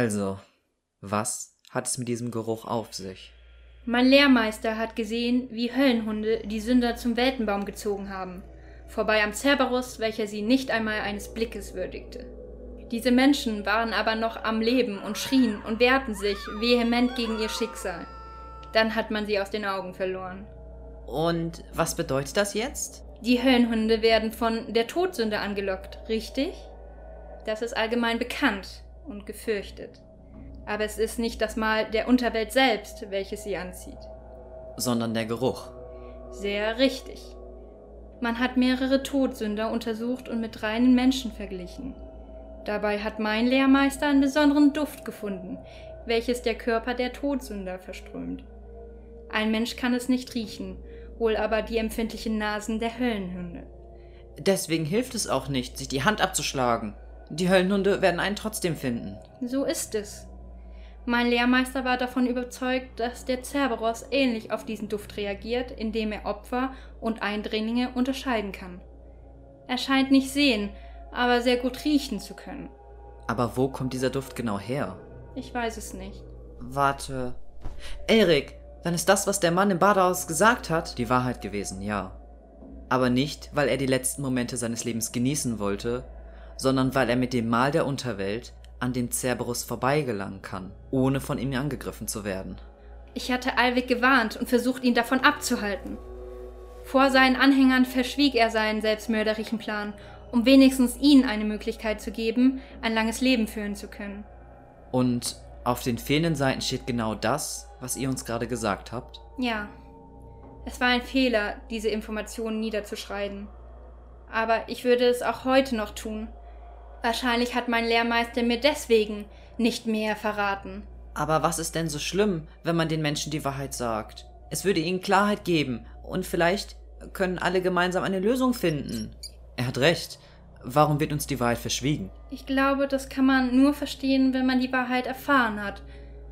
Also, was hat es mit diesem Geruch auf sich? Mein Lehrmeister hat gesehen, wie Höllenhunde die Sünder zum Weltenbaum gezogen haben, vorbei am Cerberus, welcher sie nicht einmal eines Blickes würdigte. Diese Menschen waren aber noch am Leben und schrien und wehrten sich vehement gegen ihr Schicksal. Dann hat man sie aus den Augen verloren. Und was bedeutet das jetzt? Die Höllenhunde werden von der Todsünde angelockt, richtig? Das ist allgemein bekannt und gefürchtet. Aber es ist nicht das Mal der Unterwelt selbst, welches sie anzieht. Sondern der Geruch. Sehr richtig. Man hat mehrere Todsünder untersucht und mit reinen Menschen verglichen. Dabei hat mein Lehrmeister einen besonderen Duft gefunden, welches der Körper der Todsünder verströmt. Ein Mensch kann es nicht riechen, wohl aber die empfindlichen Nasen der Höllenhunde. Deswegen hilft es auch nicht, sich die Hand abzuschlagen. Die Höllenhunde werden einen trotzdem finden. So ist es. Mein Lehrmeister war davon überzeugt, dass der Cerberus ähnlich auf diesen Duft reagiert, indem er Opfer und Eindringlinge unterscheiden kann. Er scheint nicht sehen, aber sehr gut riechen zu können. Aber wo kommt dieser Duft genau her? Ich weiß es nicht. Warte. Erik, dann ist das, was der Mann im Badehaus gesagt hat, die Wahrheit gewesen, ja. Aber nicht, weil er die letzten Momente seines Lebens genießen wollte, sondern weil er mit dem Mal der Unterwelt an dem Cerberus vorbeigelangen kann, ohne von ihm angegriffen zu werden. Ich hatte Alvik gewarnt und versucht, ihn davon abzuhalten. Vor seinen Anhängern verschwieg er seinen selbstmörderischen Plan, um wenigstens ihnen eine Möglichkeit zu geben, ein langes Leben führen zu können. Und auf den fehlenden Seiten steht genau das, was ihr uns gerade gesagt habt? Ja. Es war ein Fehler, diese Informationen niederzuschreiben. Aber ich würde es auch heute noch tun, Wahrscheinlich hat mein Lehrmeister mir deswegen nicht mehr verraten. Aber was ist denn so schlimm, wenn man den Menschen die Wahrheit sagt? Es würde ihnen Klarheit geben und vielleicht können alle gemeinsam eine Lösung finden. Er hat recht. Warum wird uns die Wahrheit verschwiegen? Ich glaube, das kann man nur verstehen, wenn man die Wahrheit erfahren hat.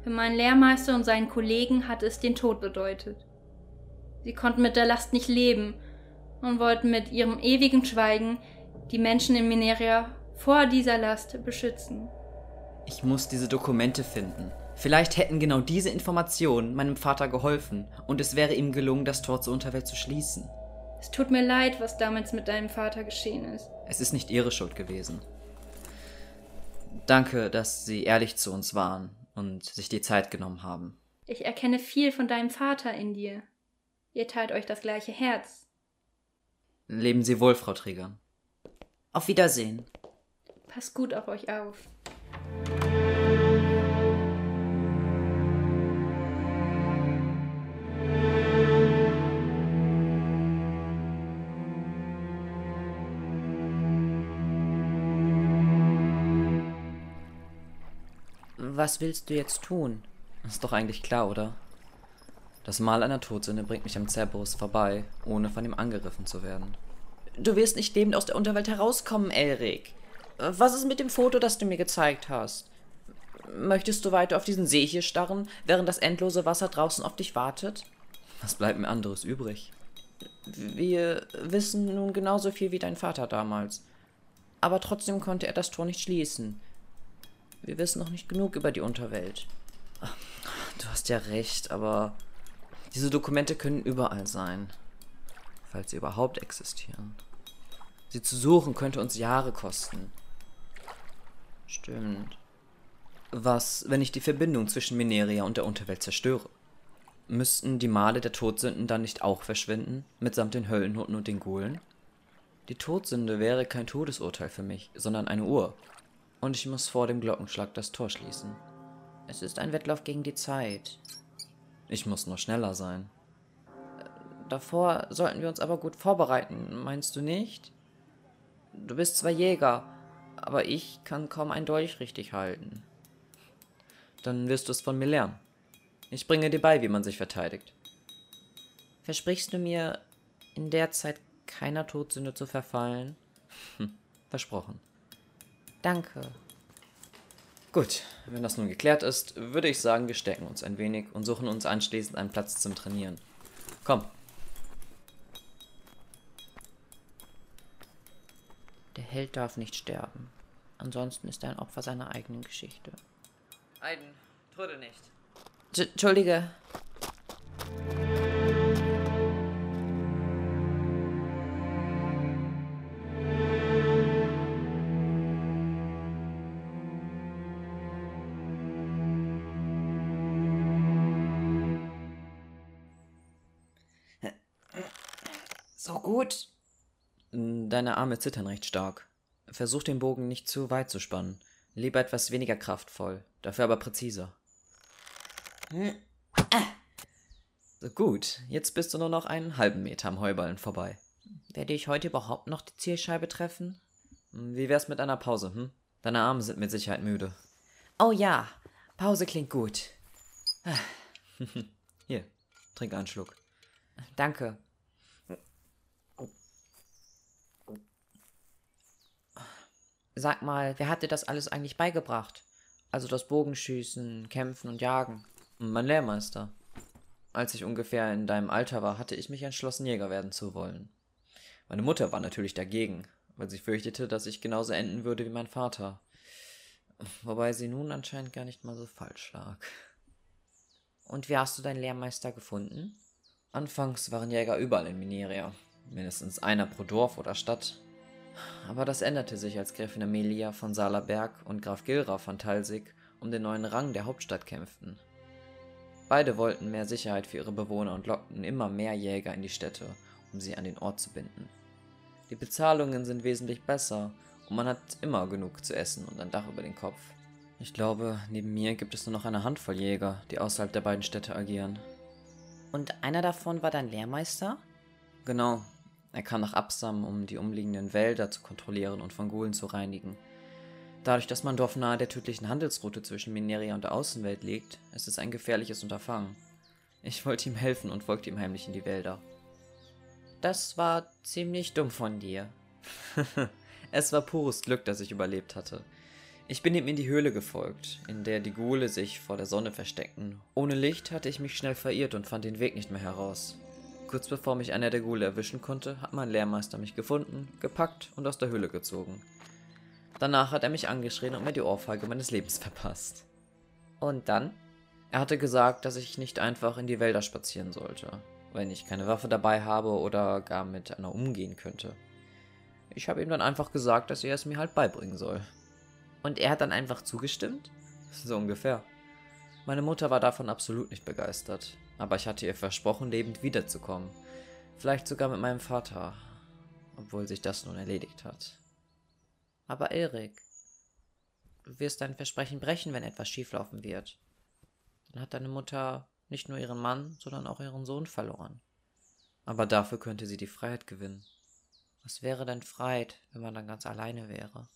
Für meinen Lehrmeister und seinen Kollegen hat es den Tod bedeutet. Sie konnten mit der Last nicht leben und wollten mit ihrem ewigen Schweigen die Menschen in Mineria vor dieser Last beschützen. Ich muss diese Dokumente finden. Vielleicht hätten genau diese Informationen meinem Vater geholfen und es wäre ihm gelungen, das Tor zur Unterwelt zu schließen. Es tut mir leid, was damals mit deinem Vater geschehen ist. Es ist nicht ihre Schuld gewesen. Danke, dass Sie ehrlich zu uns waren und sich die Zeit genommen haben. Ich erkenne viel von deinem Vater in dir. Ihr teilt euch das gleiche Herz. Leben Sie wohl, Frau Träger. Auf Wiedersehen. Passt gut auf euch auf. Was willst du jetzt tun? Ist doch eigentlich klar, oder? Das Mal einer Todsünde bringt mich am Cerberus vorbei, ohne von ihm angegriffen zu werden. Du wirst nicht lebend aus der Unterwelt herauskommen, Elric. Was ist mit dem Foto, das du mir gezeigt hast? Möchtest du weiter auf diesen See hier starren, während das endlose Wasser draußen auf dich wartet? Was bleibt mir anderes übrig? Wir wissen nun genauso viel wie dein Vater damals. Aber trotzdem konnte er das Tor nicht schließen. Wir wissen noch nicht genug über die Unterwelt. Du hast ja recht, aber diese Dokumente können überall sein. Falls sie überhaupt existieren. Sie zu suchen könnte uns Jahre kosten. Stimmt. Was, wenn ich die Verbindung zwischen Mineria und der Unterwelt zerstöre? Müssten die Male der Todsünden dann nicht auch verschwinden, mitsamt den Höllenhunden und den Gulen? Die Todsünde wäre kein Todesurteil für mich, sondern eine Uhr. Und ich muss vor dem Glockenschlag das Tor schließen. Es ist ein Wettlauf gegen die Zeit. Ich muss nur schneller sein. Davor sollten wir uns aber gut vorbereiten, meinst du nicht? Du bist zwar Jäger, aber ich kann kaum ein Dolch richtig halten. Dann wirst du es von mir lernen. Ich bringe dir bei, wie man sich verteidigt. Versprichst du mir, in der Zeit keiner Todsünde zu verfallen? Hm, versprochen. Danke. Gut, wenn das nun geklärt ist, würde ich sagen, wir stecken uns ein wenig und suchen uns anschließend einen Platz zum Trainieren. Komm, Der Held darf nicht sterben. Ansonsten ist er ein Opfer seiner eigenen Geschichte. Aiden, trödel nicht. Entschuldige. So gut. Deine Arme zittern recht stark. Versuch den Bogen nicht zu weit zu spannen. Lieber etwas weniger kraftvoll, dafür aber präziser. So gut, jetzt bist du nur noch einen halben Meter am Heuballen vorbei. Werde ich heute überhaupt noch die Zielscheibe treffen? Wie wär's mit einer Pause, hm? Deine Arme sind mit Sicherheit müde. Oh ja, Pause klingt gut. Hier, trink einen Schluck. Danke. Sag mal, wer hat dir das alles eigentlich beigebracht? Also das Bogenschießen, Kämpfen und Jagen. Mein Lehrmeister. Als ich ungefähr in deinem Alter war, hatte ich mich entschlossen, Jäger werden zu wollen. Meine Mutter war natürlich dagegen, weil sie fürchtete, dass ich genauso enden würde wie mein Vater. Wobei sie nun anscheinend gar nicht mal so falsch lag. Und wie hast du deinen Lehrmeister gefunden? Anfangs waren Jäger überall in Mineria. Mindestens einer pro Dorf oder Stadt. Aber das änderte sich, als Gräfin Amelia von Salaberg und Graf Gilra von Talsig um den neuen Rang der Hauptstadt kämpften. Beide wollten mehr Sicherheit für ihre Bewohner und lockten immer mehr Jäger in die Städte, um sie an den Ort zu binden. Die Bezahlungen sind wesentlich besser und man hat immer genug zu essen und ein Dach über den Kopf. Ich glaube, neben mir gibt es nur noch eine Handvoll Jäger, die außerhalb der beiden Städte agieren. Und einer davon war dein Lehrmeister? Genau, er kam nach Absam, um die umliegenden Wälder zu kontrollieren und von Gulen zu reinigen. Dadurch, dass mein Dorf nahe der tödlichen Handelsroute zwischen Mineria und der Außenwelt liegt, ist es ein gefährliches Unterfangen. Ich wollte ihm helfen und folgte ihm heimlich in die Wälder. Das war ziemlich dumm von dir. es war pures Glück, dass ich überlebt hatte. Ich bin ihm in die Höhle gefolgt, in der die Ghule sich vor der Sonne versteckten. Ohne Licht hatte ich mich schnell verirrt und fand den Weg nicht mehr heraus. Kurz bevor mich einer der Ghule erwischen konnte, hat mein Lehrmeister mich gefunden, gepackt und aus der Höhle gezogen. Danach hat er mich angeschrien und mir die Ohrfeige meines Lebens verpasst. Und dann? Er hatte gesagt, dass ich nicht einfach in die Wälder spazieren sollte, wenn ich keine Waffe dabei habe oder gar mit einer umgehen könnte. Ich habe ihm dann einfach gesagt, dass er es mir halt beibringen soll. Und er hat dann einfach zugestimmt? So ungefähr. Meine Mutter war davon absolut nicht begeistert, aber ich hatte ihr versprochen, lebend wiederzukommen. Vielleicht sogar mit meinem Vater, obwohl sich das nun erledigt hat. Aber Erik, du wirst dein Versprechen brechen, wenn etwas schieflaufen wird. Dann hat deine Mutter nicht nur ihren Mann, sondern auch ihren Sohn verloren. Aber dafür könnte sie die Freiheit gewinnen. Was wäre denn Freiheit, wenn man dann ganz alleine wäre?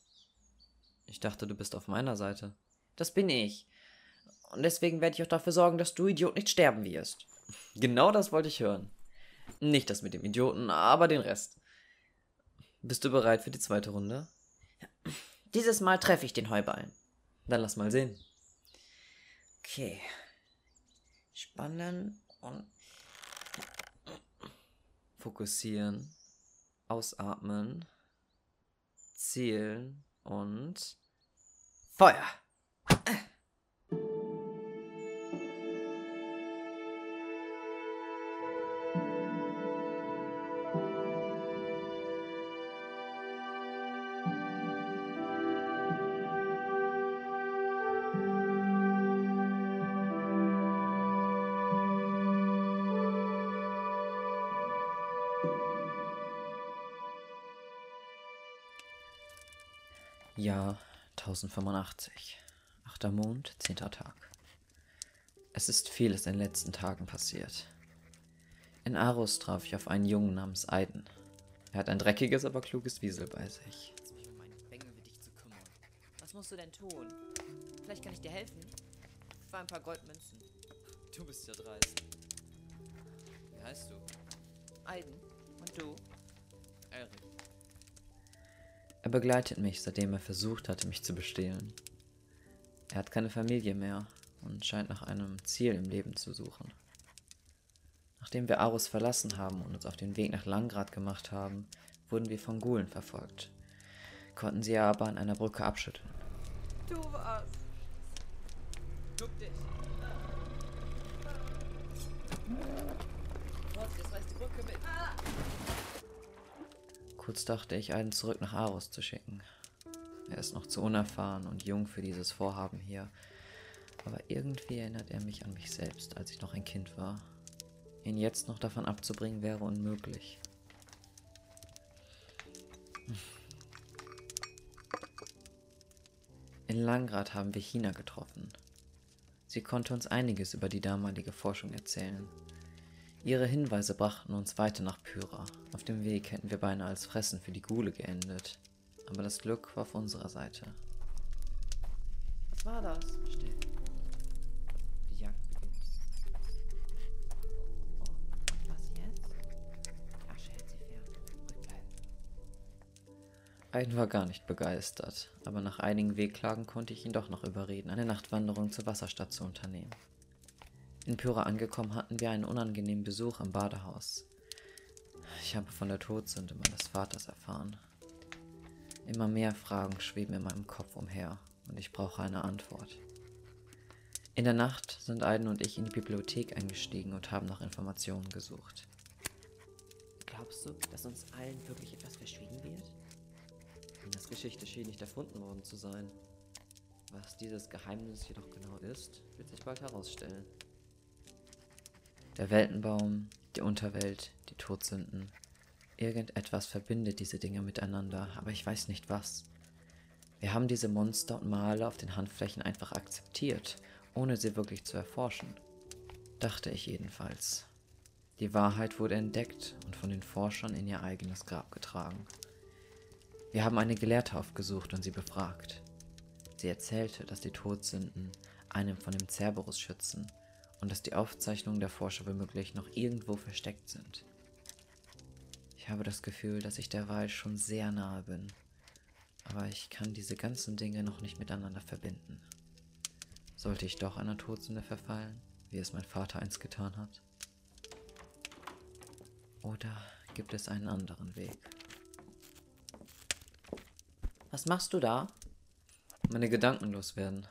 Ich dachte, du bist auf meiner Seite. Das bin ich. Und deswegen werde ich auch dafür sorgen, dass du Idiot nicht sterben wirst. Genau das wollte ich hören. Nicht das mit dem Idioten, aber den Rest. Bist du bereit für die zweite Runde? Dieses Mal treffe ich den Heuballen. Dann lass mal sehen. Okay. Spannen und fokussieren, ausatmen, zielen und Feuer. 1085. Achter Mond, zehnter Tag. Es ist vieles in den letzten Tagen passiert. In Arus traf ich auf einen Jungen namens Aiden. Er hat ein dreckiges, aber kluges Wiesel bei sich. Was musst du denn tun? Vielleicht kann ich dir helfen. Für ein paar Goldmünzen. Du bist ja dreist. Wie heißt du? Aiden. Und du? Erik. Begleitet mich, seitdem er versucht hatte, mich zu bestehlen. Er hat keine Familie mehr und scheint nach einem Ziel im Leben zu suchen. Nachdem wir Arus verlassen haben und uns auf den Weg nach Langrad gemacht haben, wurden wir von Gulen verfolgt, konnten sie aber an einer Brücke abschütteln. Du warst. Duck dich! Kurz dachte ich, einen zurück nach Aros zu schicken. Er ist noch zu unerfahren und jung für dieses Vorhaben hier. Aber irgendwie erinnert er mich an mich selbst, als ich noch ein Kind war. Ihn jetzt noch davon abzubringen wäre unmöglich. In Langrad haben wir China getroffen. Sie konnte uns einiges über die damalige Forschung erzählen. Ihre Hinweise brachten uns weiter nach Pyra. Auf dem Weg hätten wir beinahe als Fressen für die Gule geendet. Aber das Glück war auf unserer Seite. Was war das? Still. Die Jagd beginnt. Was jetzt? Die Asche hält sie fern. Ruhig bleiben. Aiden war gar nicht begeistert, aber nach einigen Wehklagen konnte ich ihn doch noch überreden, eine Nachtwanderung zur Wasserstadt zu unternehmen. In Pyra angekommen hatten wir einen unangenehmen Besuch im Badehaus. Ich habe von der Todsünde meines Vaters erfahren. Immer mehr Fragen schweben in meinem Kopf umher und ich brauche eine Antwort. In der Nacht sind Aiden und ich in die Bibliothek eingestiegen und haben nach Informationen gesucht. Glaubst du, dass uns allen wirklich etwas verschwiegen wird? Das Geschichte schien nicht erfunden worden zu sein. Was dieses Geheimnis jedoch genau ist, wird sich bald herausstellen. Der Weltenbaum, die Unterwelt, die Todsünden. Irgendetwas verbindet diese Dinge miteinander, aber ich weiß nicht was. Wir haben diese Monster und Male auf den Handflächen einfach akzeptiert, ohne sie wirklich zu erforschen. Dachte ich jedenfalls. Die Wahrheit wurde entdeckt und von den Forschern in ihr eigenes Grab getragen. Wir haben eine Gelehrte aufgesucht und sie befragt. Sie erzählte, dass die Todsünden einen von dem Cerberus schützen und dass die Aufzeichnungen der Forscher womöglich noch irgendwo versteckt sind. Ich habe das Gefühl, dass ich der Wahl schon sehr nahe bin, aber ich kann diese ganzen Dinge noch nicht miteinander verbinden. Sollte ich doch einer Todsünde verfallen, wie es mein Vater einst getan hat? Oder gibt es einen anderen Weg? Was machst du da? Meine Gedanken loswerden.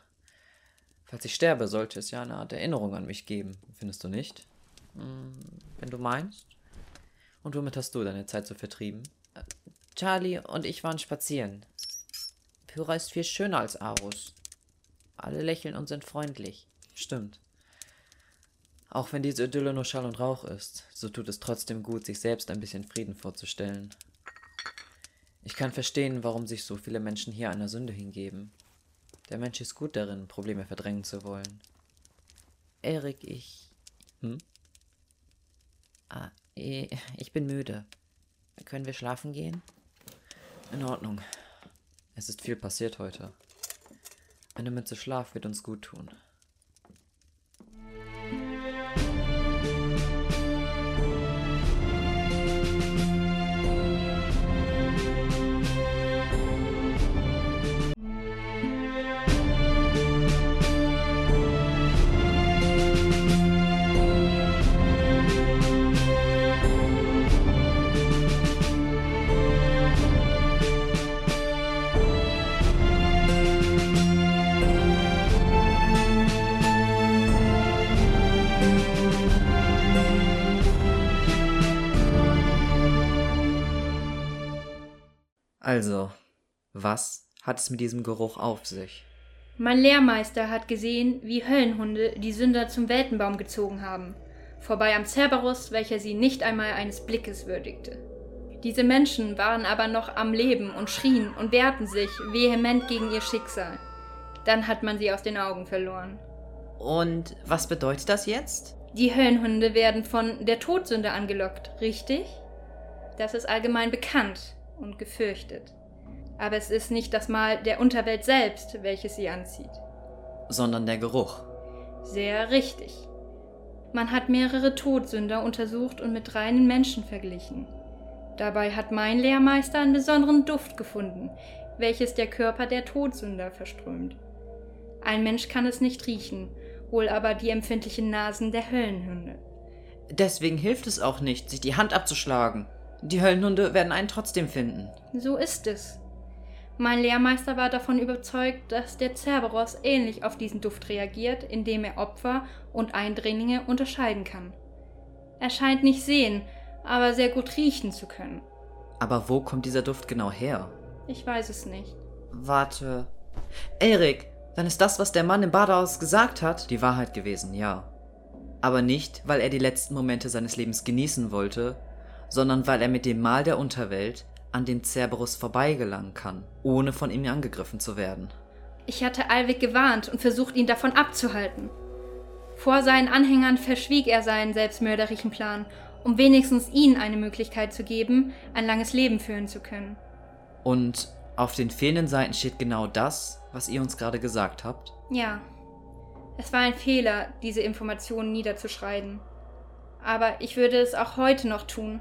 Falls ich sterbe, sollte es ja eine Art Erinnerung an mich geben, findest du nicht? Hm, wenn du meinst. Und womit hast du deine Zeit so vertrieben? Äh, Charlie und ich waren spazieren. Pyra ist viel schöner als Arus. Alle lächeln und sind freundlich. Stimmt. Auch wenn diese Idylle nur Schall und Rauch ist, so tut es trotzdem gut, sich selbst ein bisschen Frieden vorzustellen. Ich kann verstehen, warum sich so viele Menschen hier einer Sünde hingeben. Der Mensch ist gut darin, Probleme verdrängen zu wollen. Erik, ich. Hm? Ah, ich bin müde. Können wir schlafen gehen? In Ordnung. Es ist viel passiert heute. Eine Mütze Schlaf wird uns gut tun. Also, was hat es mit diesem Geruch auf sich? Mein Lehrmeister hat gesehen, wie Höllenhunde die Sünder zum Weltenbaum gezogen haben, vorbei am Cerberus, welcher sie nicht einmal eines Blickes würdigte. Diese Menschen waren aber noch am Leben und schrien und wehrten sich vehement gegen ihr Schicksal. Dann hat man sie aus den Augen verloren. Und was bedeutet das jetzt? Die Höllenhunde werden von der Todsünde angelockt, richtig? Das ist allgemein bekannt und gefürchtet. Aber es ist nicht das Mal der Unterwelt selbst, welches sie anzieht. Sondern der Geruch. Sehr richtig. Man hat mehrere Todsünder untersucht und mit reinen Menschen verglichen. Dabei hat mein Lehrmeister einen besonderen Duft gefunden, welches der Körper der Todsünder verströmt. Ein Mensch kann es nicht riechen, wohl aber die empfindlichen Nasen der Höllenhunde. Deswegen hilft es auch nicht, sich die Hand abzuschlagen. Die Höllenhunde werden einen trotzdem finden. So ist es. Mein Lehrmeister war davon überzeugt, dass der Cerberus ähnlich auf diesen Duft reagiert, indem er Opfer und Eindringlinge unterscheiden kann. Er scheint nicht sehen, aber sehr gut riechen zu können. Aber wo kommt dieser Duft genau her? Ich weiß es nicht. Warte. Erik, dann ist das, was der Mann im Badehaus gesagt hat, die Wahrheit gewesen, ja. Aber nicht, weil er die letzten Momente seines Lebens genießen wollte, sondern weil er mit dem Mal der Unterwelt an dem Cerberus vorbeigelangen kann, ohne von ihm angegriffen zu werden. Ich hatte Alvik gewarnt und versucht, ihn davon abzuhalten. Vor seinen Anhängern verschwieg er seinen selbstmörderischen Plan, um wenigstens ihnen eine Möglichkeit zu geben, ein langes Leben führen zu können. Und auf den fehlenden Seiten steht genau das, was ihr uns gerade gesagt habt? Ja. Es war ein Fehler, diese Informationen niederzuschreiben. Aber ich würde es auch heute noch tun.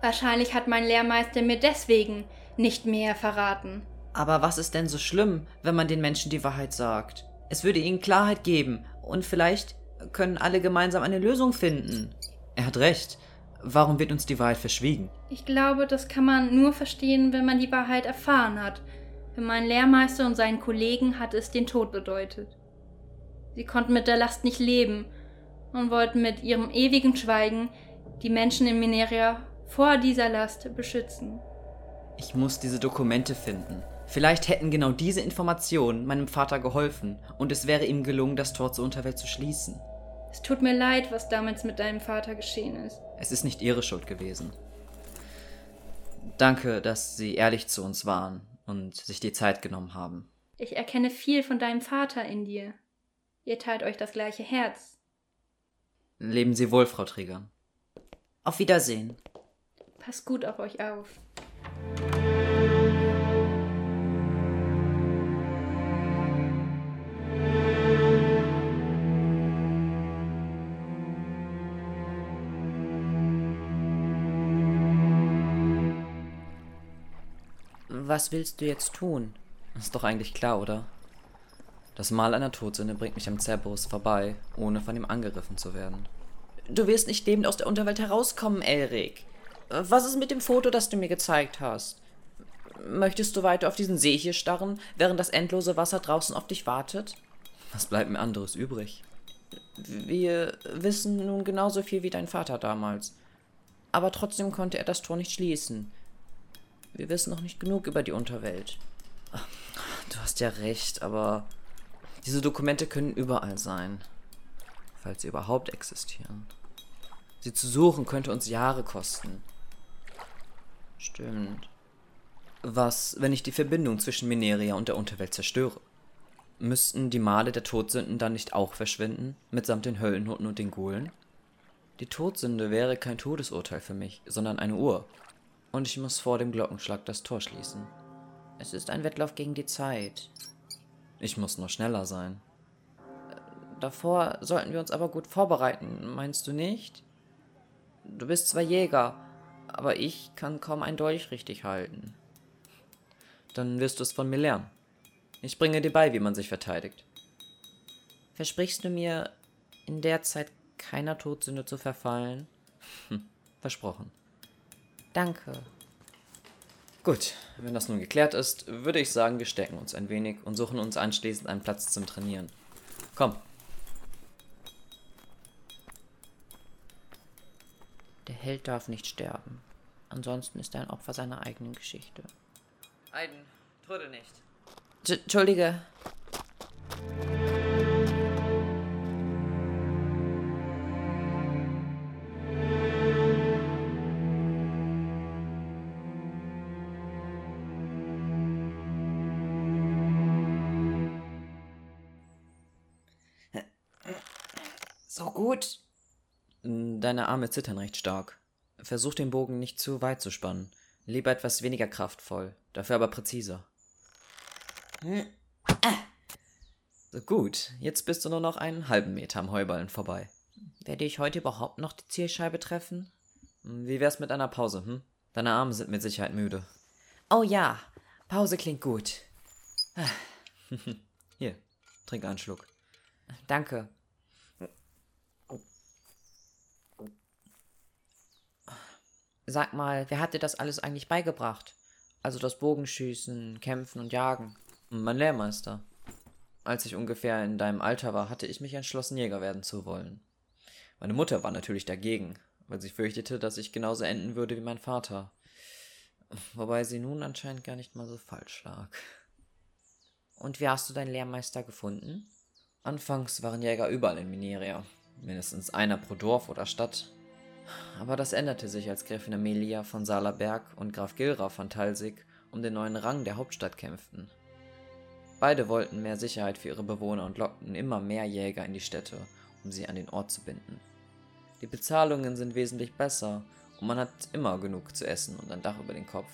Wahrscheinlich hat mein Lehrmeister mir deswegen nicht mehr verraten. Aber was ist denn so schlimm, wenn man den Menschen die Wahrheit sagt? Es würde ihnen Klarheit geben und vielleicht können alle gemeinsam eine Lösung finden. Er hat recht. Warum wird uns die Wahrheit verschwiegen? Ich glaube, das kann man nur verstehen, wenn man die Wahrheit erfahren hat. Für meinen Lehrmeister und seinen Kollegen hat es den Tod bedeutet. Sie konnten mit der Last nicht leben und wollten mit ihrem ewigen Schweigen die Menschen in Mineria vor dieser Last beschützen. Ich muss diese Dokumente finden. Vielleicht hätten genau diese Informationen meinem Vater geholfen und es wäre ihm gelungen, das Tor zur Unterwelt zu schließen. Es tut mir leid, was damals mit deinem Vater geschehen ist. Es ist nicht ihre Schuld gewesen. Danke, dass Sie ehrlich zu uns waren und sich die Zeit genommen haben. Ich erkenne viel von deinem Vater in dir. Ihr teilt euch das gleiche Herz. Leben Sie wohl, Frau Träger. Auf Wiedersehen. Passt gut auf euch auf. Was willst du jetzt tun? Ist doch eigentlich klar, oder? Das Mal einer Todsünde bringt mich am Cerberus vorbei, ohne von ihm angegriffen zu werden. Du wirst nicht lebend aus der Unterwelt herauskommen, Elric. Was ist mit dem Foto, das du mir gezeigt hast? Möchtest du weiter auf diesen See hier starren, während das endlose Wasser draußen auf dich wartet? Was bleibt mir anderes übrig? Wir wissen nun genauso viel wie dein Vater damals. Aber trotzdem konnte er das Tor nicht schließen. Wir wissen noch nicht genug über die Unterwelt. Du hast ja recht, aber diese Dokumente können überall sein. Falls sie überhaupt existieren. Sie zu suchen könnte uns Jahre kosten. Stimmt. Was, wenn ich die Verbindung zwischen Mineria und der Unterwelt zerstöre? Müssten die Male der Todsünden dann nicht auch verschwinden, mitsamt den Höllenhutten und den Gulen? Die Todsünde wäre kein Todesurteil für mich, sondern eine Uhr. Und ich muss vor dem Glockenschlag das Tor schließen. Es ist ein Wettlauf gegen die Zeit. Ich muss nur schneller sein. Davor sollten wir uns aber gut vorbereiten, meinst du nicht? Du bist zwar Jäger, aber ich kann kaum ein Dolch richtig halten. Dann wirst du es von mir lernen. Ich bringe dir bei, wie man sich verteidigt. Versprichst du mir, in der Zeit keiner Todsünde zu verfallen? Hm, versprochen. Danke. Gut, wenn das nun geklärt ist, würde ich sagen, wir stecken uns ein wenig und suchen uns anschließend einen Platz zum Trainieren. Komm. Held darf nicht sterben. Ansonsten ist er ein Opfer seiner eigenen Geschichte. Aiden, tröde nicht. Entschuldige. Deine Arme zittern recht stark. Versuch den Bogen nicht zu weit zu spannen. Lieber etwas weniger kraftvoll, dafür aber präziser. So gut, jetzt bist du nur noch einen halben Meter am Heuballen vorbei. Werde ich heute überhaupt noch die Zielscheibe treffen? Wie wär's mit einer Pause, hm? Deine Arme sind mit Sicherheit müde. Oh ja, Pause klingt gut. Hier, trink einen Schluck. Danke. Sag mal, wer hat dir das alles eigentlich beigebracht? Also das Bogenschießen, Kämpfen und Jagen. Mein Lehrmeister. Als ich ungefähr in deinem Alter war, hatte ich mich entschlossen, Jäger werden zu wollen. Meine Mutter war natürlich dagegen, weil sie fürchtete, dass ich genauso enden würde wie mein Vater. Wobei sie nun anscheinend gar nicht mal so falsch lag. Und wie hast du deinen Lehrmeister gefunden? Anfangs waren Jäger überall in Mineria. Mindestens einer pro Dorf oder Stadt. Aber das änderte sich, als Gräfin Amelia von Salaberg und Graf Gilra von Talsig um den neuen Rang der Hauptstadt kämpften. Beide wollten mehr Sicherheit für ihre Bewohner und lockten immer mehr Jäger in die Städte, um sie an den Ort zu binden. Die Bezahlungen sind wesentlich besser und man hat immer genug zu essen und ein Dach über den Kopf.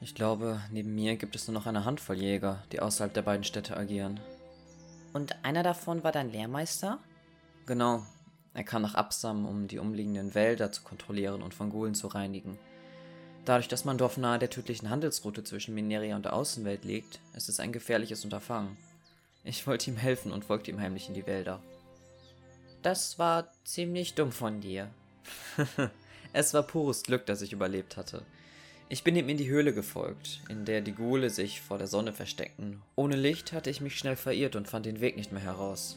Ich glaube, neben mir gibt es nur noch eine Handvoll Jäger, die außerhalb der beiden Städte agieren. Und einer davon war dein Lehrmeister? Genau. Er kam nach Absam, um die umliegenden Wälder zu kontrollieren und von Gulen zu reinigen. Dadurch, dass mein Dorf nahe der tödlichen Handelsroute zwischen Mineria und der Außenwelt liegt, ist es ein gefährliches Unterfangen. Ich wollte ihm helfen und folgte ihm heimlich in die Wälder. Das war ziemlich dumm von dir. es war pures Glück, dass ich überlebt hatte. Ich bin ihm in die Höhle gefolgt, in der die Ghule sich vor der Sonne versteckten. Ohne Licht hatte ich mich schnell verirrt und fand den Weg nicht mehr heraus.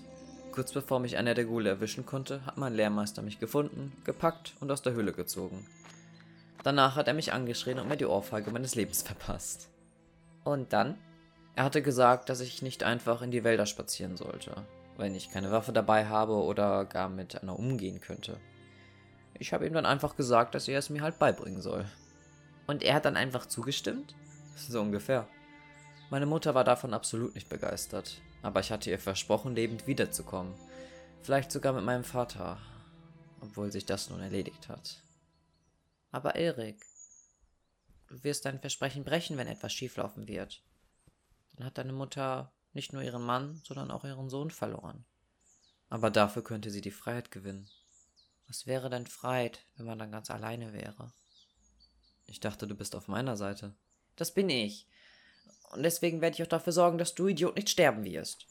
Kurz bevor mich einer der Ghule erwischen konnte, hat mein Lehrmeister mich gefunden, gepackt und aus der Höhle gezogen. Danach hat er mich angeschrien und mir die Ohrfeige meines Lebens verpasst. Und dann? Er hatte gesagt, dass ich nicht einfach in die Wälder spazieren sollte, wenn ich keine Waffe dabei habe oder gar mit einer umgehen könnte. Ich habe ihm dann einfach gesagt, dass er es mir halt beibringen soll. Und er hat dann einfach zugestimmt? So ungefähr. Meine Mutter war davon absolut nicht begeistert, aber ich hatte ihr versprochen, lebend wiederzukommen. Vielleicht sogar mit meinem Vater, obwohl sich das nun erledigt hat. Aber Erik, du wirst dein Versprechen brechen, wenn etwas schieflaufen wird. Dann hat deine Mutter nicht nur ihren Mann, sondern auch ihren Sohn verloren. Aber dafür könnte sie die Freiheit gewinnen. Was wäre denn Freiheit, wenn man dann ganz alleine wäre? Ich dachte, du bist auf meiner Seite. Das bin ich. Und deswegen werde ich auch dafür sorgen, dass du Idiot nicht sterben wirst.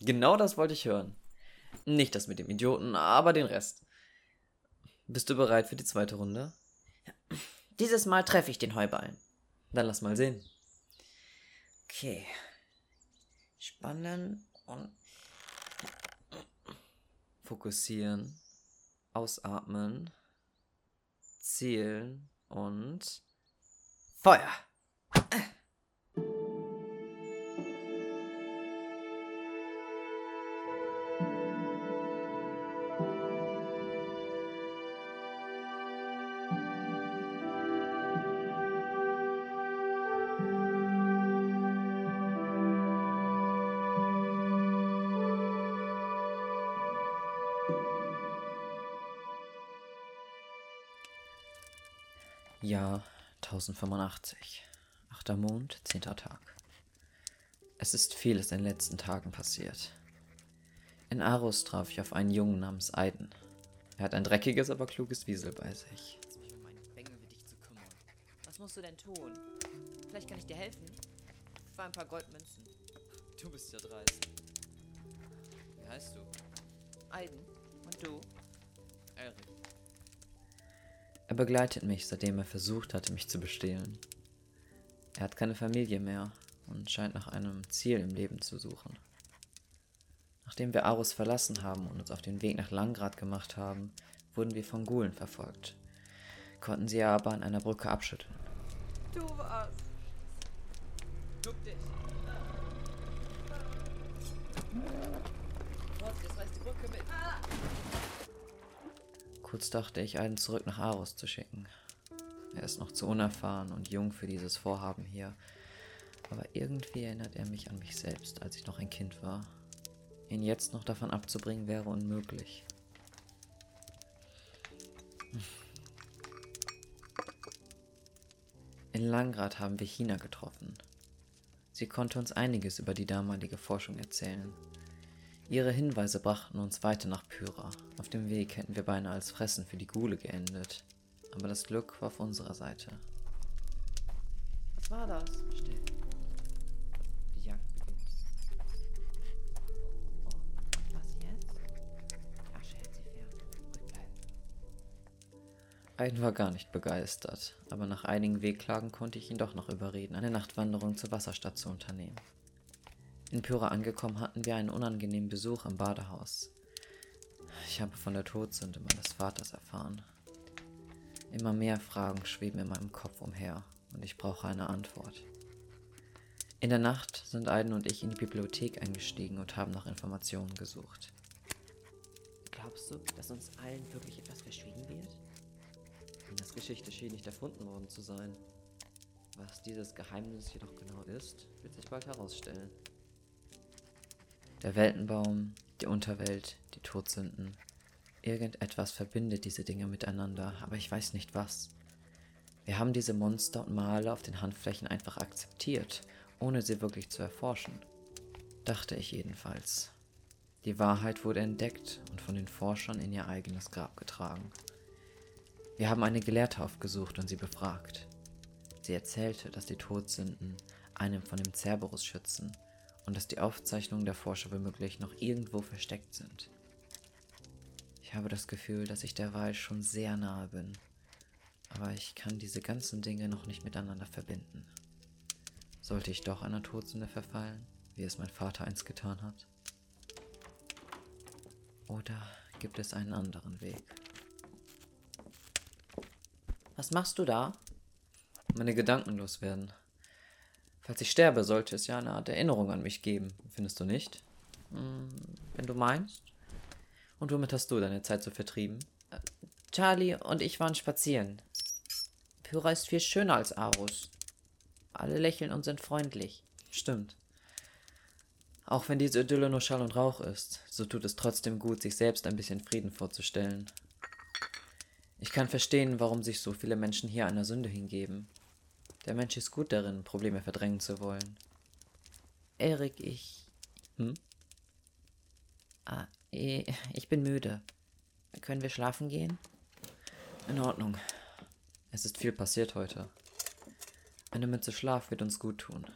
Genau das wollte ich hören. Nicht das mit dem Idioten, aber den Rest. Bist du bereit für die zweite Runde? Dieses Mal treffe ich den Heuballen. Dann lass mal sehen. Okay. Spannen und fokussieren, ausatmen, zielen und Feuer! 1085. Achter Mond, zehnter Tag. Es ist vieles in den letzten Tagen passiert. In Arus traf ich auf einen Jungen namens Aiden. Er hat ein dreckiges, aber kluges Wiesel bei sich. Was musst du denn tun? Vielleicht kann ich dir helfen. Für ein paar Goldmünzen. Du bist ja dreist. Wie heißt du? Aiden. Und du? Erik. Er begleitet mich, seitdem er versucht hatte, mich zu bestehlen. Er hat keine Familie mehr und scheint nach einem Ziel im Leben zu suchen. Nachdem wir Arus verlassen haben und uns auf den Weg nach Langrad gemacht haben, wurden wir von Gulen verfolgt, konnten sie aber an einer Brücke abschütteln. Du warst. Duck dich. Kurz dachte ich, einen zurück nach Arus zu schicken. Er ist noch zu unerfahren und jung für dieses Vorhaben hier. Aber irgendwie erinnert er mich an mich selbst, als ich noch ein Kind war. Ihn jetzt noch davon abzubringen wäre unmöglich. In Langrad haben wir China getroffen. Sie konnte uns einiges über die damalige Forschung erzählen. Ihre Hinweise brachten uns weiter nach Pyra. Auf dem Weg hätten wir beinahe als Fressen für die Gule geendet. Aber das Glück war auf unserer Seite. Was war das? Still. Die Jagd beginnt. Was jetzt? Die Asche hält sie fern. Ruhig bleiben. Aiden war gar nicht begeistert, aber nach einigen Wehklagen konnte ich ihn doch noch überreden, eine Nachtwanderung zur Wasserstadt zu unternehmen. In Pyra angekommen hatten wir einen unangenehmen Besuch im Badehaus. Ich habe von der Todsünde meines Vaters erfahren. Immer mehr Fragen schweben in meinem Kopf umher und ich brauche eine Antwort. In der Nacht sind Aiden und ich in die Bibliothek eingestiegen und haben nach Informationen gesucht. Glaubst du, dass uns allen wirklich etwas verschwiegen wird? Inas Geschichte schien nicht erfunden worden zu sein. Was dieses Geheimnis jedoch genau ist, wird sich bald herausstellen. Der Weltenbaum, die Unterwelt, die Todsünden. Irgendetwas verbindet diese Dinge miteinander, aber ich weiß nicht was. Wir haben diese Monster und Male auf den Handflächen einfach akzeptiert, ohne sie wirklich zu erforschen. Dachte ich jedenfalls. Die Wahrheit wurde entdeckt und von den Forschern in ihr eigenes Grab getragen. Wir haben eine Gelehrte aufgesucht und sie befragt. Sie erzählte, dass die Todsünden einen von dem Cerberus schützen und dass die Aufzeichnungen der Forscher womöglich noch irgendwo versteckt sind. Ich habe das Gefühl, dass ich der Wahrheit schon sehr nahe bin, aber ich kann diese ganzen Dinge noch nicht miteinander verbinden. Sollte ich doch einer Todsünde verfallen, wie es mein Vater einst getan hat? Oder gibt es einen anderen Weg? Was machst du da? Meine Gedanken loswerden. Falls ich sterbe, sollte es ja eine Art Erinnerung an mich geben, findest du nicht? Hm, wenn du meinst. Und womit hast du deine Zeit so vertrieben? Charlie und ich waren spazieren. Pyra ist viel schöner als Arus. Alle lächeln und sind freundlich. Stimmt. Auch wenn diese Idylle nur Schall und Rauch ist, so tut es trotzdem gut, sich selbst ein bisschen Frieden vorzustellen. Ich kann verstehen, warum sich so viele Menschen hier einer Sünde hingeben. Der Mensch ist gut darin, Probleme verdrängen zu wollen. Erik, ich. Hm? Ah, ich bin müde. Können wir schlafen gehen? In Ordnung. Es ist viel passiert heute. Eine Mütze Schlaf wird uns gut tun.